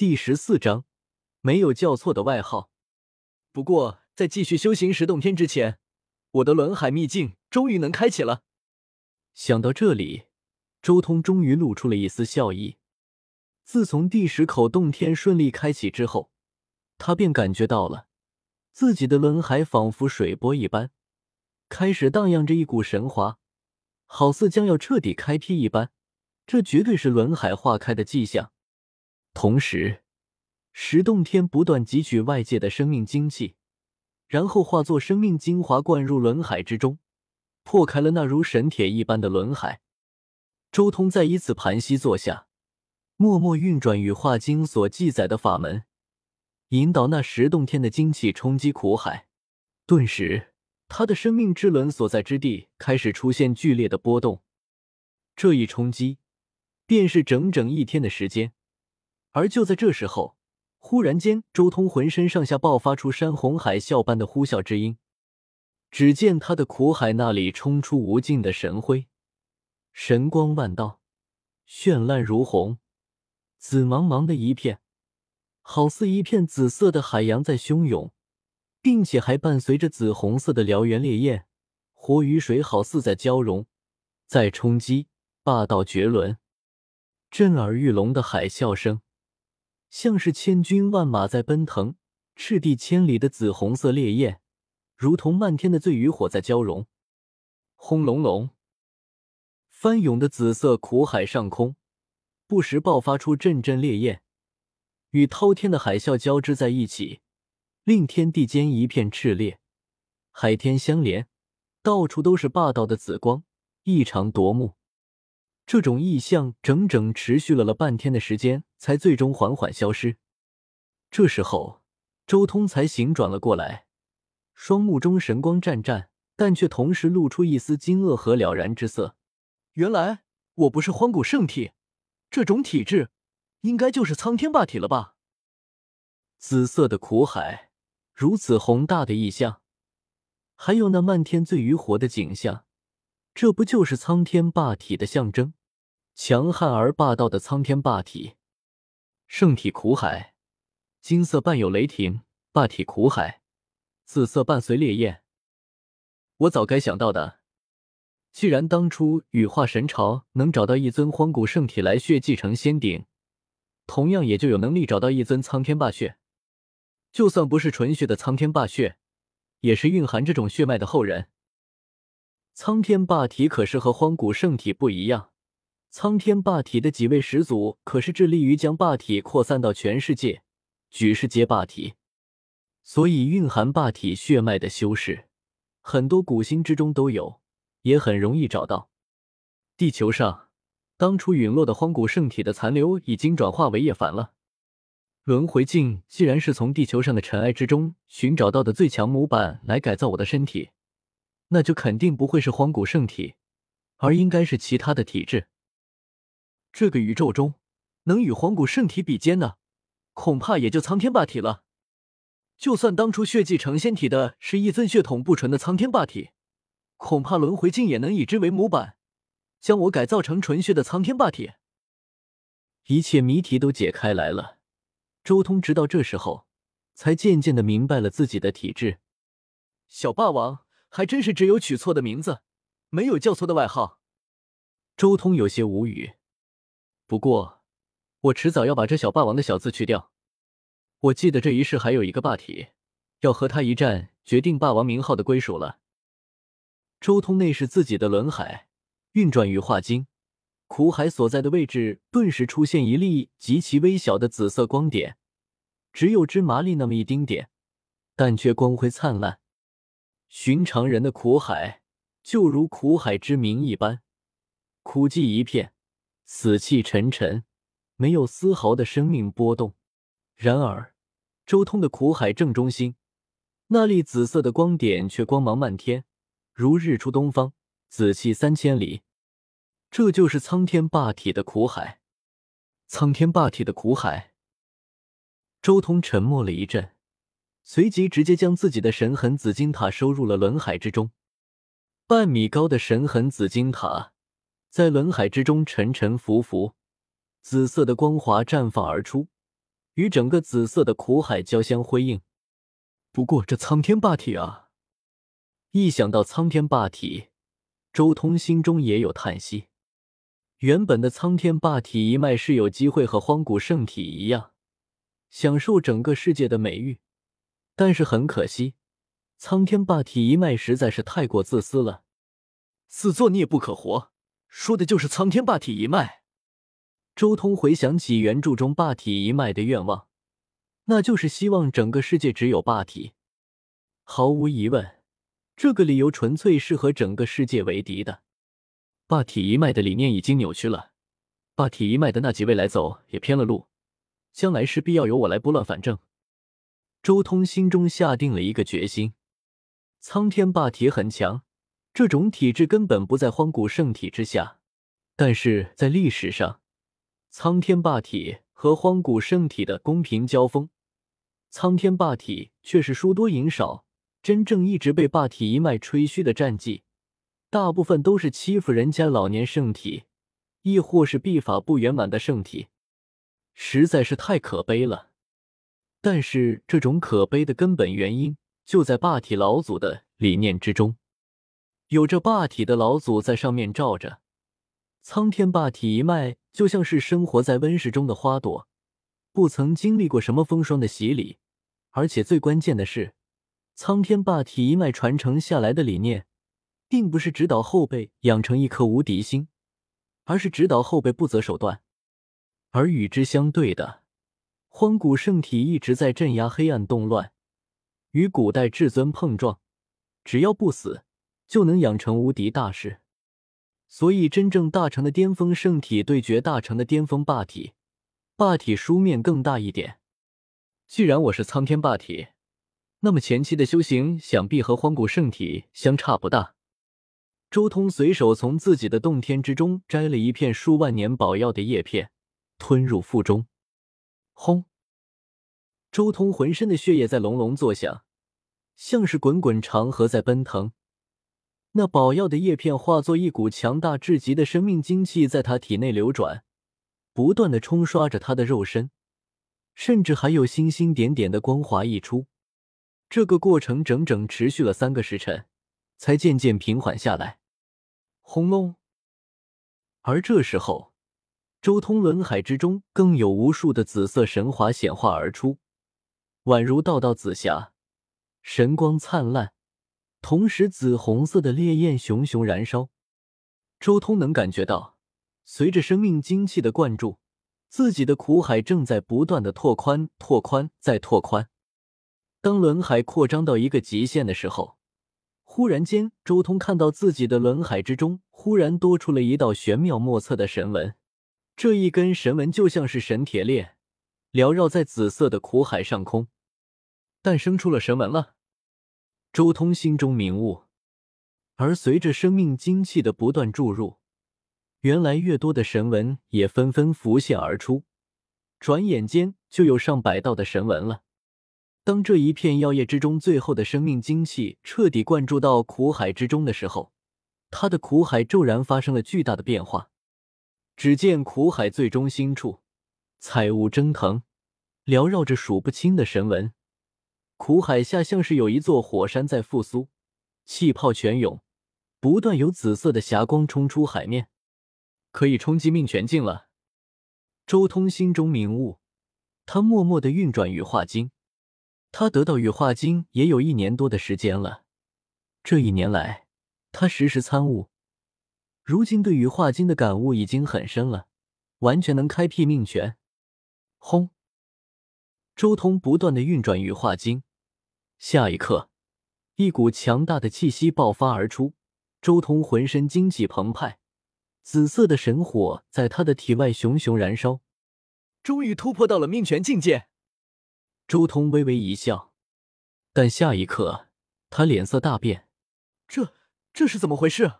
第十四章，没有叫错的外号。不过，在继续修行十洞天之前，我的轮海秘境终于能开启了。想到这里，周通终于露出了一丝笑意。自从第十口洞天顺利开启之后，他便感觉到了自己的轮海仿佛水波一般，开始荡漾着一股神华，好似将要彻底开辟一般。这绝对是轮海化开的迹象。同时，石洞天不断汲取外界的生命精气，然后化作生命精华灌入轮海之中，破开了那如神铁一般的轮海。周通再一次盘膝坐下，默默运转羽化经所记载的法门，引导那石洞天的精气冲击苦海。顿时，他的生命之轮所在之地开始出现剧烈的波动。这一冲击。便是整整一天的时间，而就在这时候，忽然间，周通浑身上下爆发出山洪海啸般的呼啸之音。只见他的苦海那里冲出无尽的神辉，神光万道，绚烂如虹，紫茫茫的一片，好似一片紫色的海洋在汹涌，并且还伴随着紫红色的燎原烈焰，火与水好似在交融，在冲击，霸道绝伦。震耳欲聋的海啸声，像是千军万马在奔腾；赤地千里的紫红色烈焰，如同漫天的醉渔火在交融。轰隆隆，翻涌的紫色苦海上空，不时爆发出阵阵烈焰，与滔天的海啸交织在一起，令天地间一片炽烈，海天相连，到处都是霸道的紫光，异常夺目。这种异象整整持续了了半天的时间，才最终缓缓消失。这时候，周通才醒转了过来，双目中神光湛湛，但却同时露出一丝惊愕和了然之色。原来我不是荒古圣体，这种体质应该就是苍天霸体了吧？紫色的苦海，如此宏大的异象，还有那漫天醉鱼火的景象，这不就是苍天霸体的象征？强悍而霸道的苍天霸体，圣体苦海，金色伴有雷霆；霸体苦海，紫色伴随烈焰。我早该想到的。既然当初羽化神朝能找到一尊荒古圣体来血继承仙鼎，同样也就有能力找到一尊苍天霸血。就算不是纯血的苍天霸血，也是蕴含这种血脉的后人。苍天霸体可是和荒古圣体不一样。苍天霸体的几位始祖可是致力于将霸体扩散到全世界，举世皆霸体，所以蕴含霸体血脉的修士，很多古星之中都有，也很容易找到。地球上当初陨落的荒古圣体的残留已经转化为叶凡了。轮回镜既然是从地球上的尘埃之中寻找到的最强模板来改造我的身体，那就肯定不会是荒古圣体，而应该是其他的体质。这个宇宙中，能与荒古圣体比肩的，恐怕也就苍天霸体了。就算当初血继承仙体的是一尊血统不纯的苍天霸体，恐怕轮回镜也能以之为模板，将我改造成纯血的苍天霸体。一切谜题都解开来了。周通直到这时候，才渐渐的明白了自己的体质。小霸王还真是只有取错的名字，没有叫错的外号。周通有些无语。不过，我迟早要把这小霸王的小字去掉。我记得这一世还有一个霸体，要和他一战，决定霸王名号的归属了。周通内视自己的轮海，运转羽化经，苦海所在的位置顿时出现一粒极其微小的紫色光点，只有芝麻粒那么一丁点，但却光辉灿烂。寻常人的苦海，就如苦海之名一般，苦寂一片。死气沉沉，没有丝毫的生命波动。然而，周通的苦海正中心，那粒紫色的光点却光芒漫天，如日出东方，紫气三千里。这就是苍天霸体的苦海。苍天霸体的苦海。周通沉默了一阵，随即直接将自己的神痕紫金塔收入了轮海之中。半米高的神痕紫金塔。在轮海之中沉沉浮浮，紫色的光华绽放而出，与整个紫色的苦海交相辉映。不过这苍天霸体啊！一想到苍天霸体，周通心中也有叹息。原本的苍天霸体一脉是有机会和荒古圣体一样，享受整个世界的美誉，但是很可惜，苍天霸体一脉实在是太过自私了。自作孽不可活，说的就是苍天霸体一脉。周通回想起原著中霸体一脉的愿望，那就是希望整个世界只有霸体。毫无疑问，这个理由纯粹是和整个世界为敌的。霸体一脉的理念已经扭曲了，霸体一脉的那几位来走也偏了路，将来势必要由我来拨乱反正。周通心中下定了一个决心。苍天霸体很强，这种体质根本不在荒古圣体之下，但是在历史上，苍天霸体和荒古圣体的公平交锋，苍天霸体却是输多赢少，真正一直被霸体一脉吹嘘的战绩。大部分都是欺负人家老年圣体，亦或是臂法不圆满的圣体，实在是太可悲了。但是这种可悲的根本原因就在霸体老祖的理念之中，有着霸体的老祖在上面罩着，苍天霸体一脉就像是生活在温室中的花朵，不曾经历过什么风霜的洗礼，而且最关键的是，苍天霸体一脉传承下来的理念。并不是指导后辈养成一颗无敌心，而是指导后辈不择手段。而与之相对的，荒古圣体一直在镇压黑暗动乱，与古代至尊碰撞，只要不死，就能养成无敌大势。所以，真正大成的巅峰圣体对决大成的巅峰霸体，霸体书面更大一点。既然我是苍天霸体，那么前期的修行想必和荒古圣体相差不大。周通随手从自己的洞天之中摘了一片数万年宝药的叶片，吞入腹中。轰！周通浑身的血液在隆隆作响，像是滚滚长河在奔腾。那宝药的叶片化作一股强大至极的生命精气，在他体内流转，不断的冲刷着他的肉身，甚至还有星星点点的光华溢出。这个过程整整持续了三个时辰，才渐渐平缓下来。轰隆！而这时候，周通轮海之中更有无数的紫色神华显化而出，宛如道道紫霞，神光灿烂，同时紫红色的烈焰熊熊燃烧。周通能感觉到，随着生命精气的灌注，自己的苦海正在不断的拓宽、拓宽、再拓宽。当轮海扩张到一个极限的时候，忽然间，周通看到自己的轮海之中忽然多出了一道玄妙莫测的神纹。这一根神纹就像是神铁链，缭绕在紫色的苦海上空，诞生出了神纹了。周通心中明悟，而随着生命精气的不断注入，原来越多的神纹也纷纷浮现而出，转眼间就有上百道的神纹了。当这一片药液之中最后的生命精气彻底灌注到苦海之中的时候，他的苦海骤然发生了巨大的变化。只见苦海最中心处，彩雾蒸腾，缭绕着数不清的神纹。苦海下像是有一座火山在复苏，气泡泉涌，不断有紫色的霞光冲出海面，可以冲击命泉境了。周通心中明悟，他默默的运转羽化经。他得到羽化经也有一年多的时间了，这一年来，他时时参悟，如今对羽化经的感悟已经很深了，完全能开辟命泉。轰！周通不断的运转羽化经，下一刻，一股强大的气息爆发而出，周通浑身精气澎湃，紫色的神火在他的体外熊熊燃烧，终于突破到了命权境界。周通微微一笑，但下一刻他脸色大变，这这是怎么回事？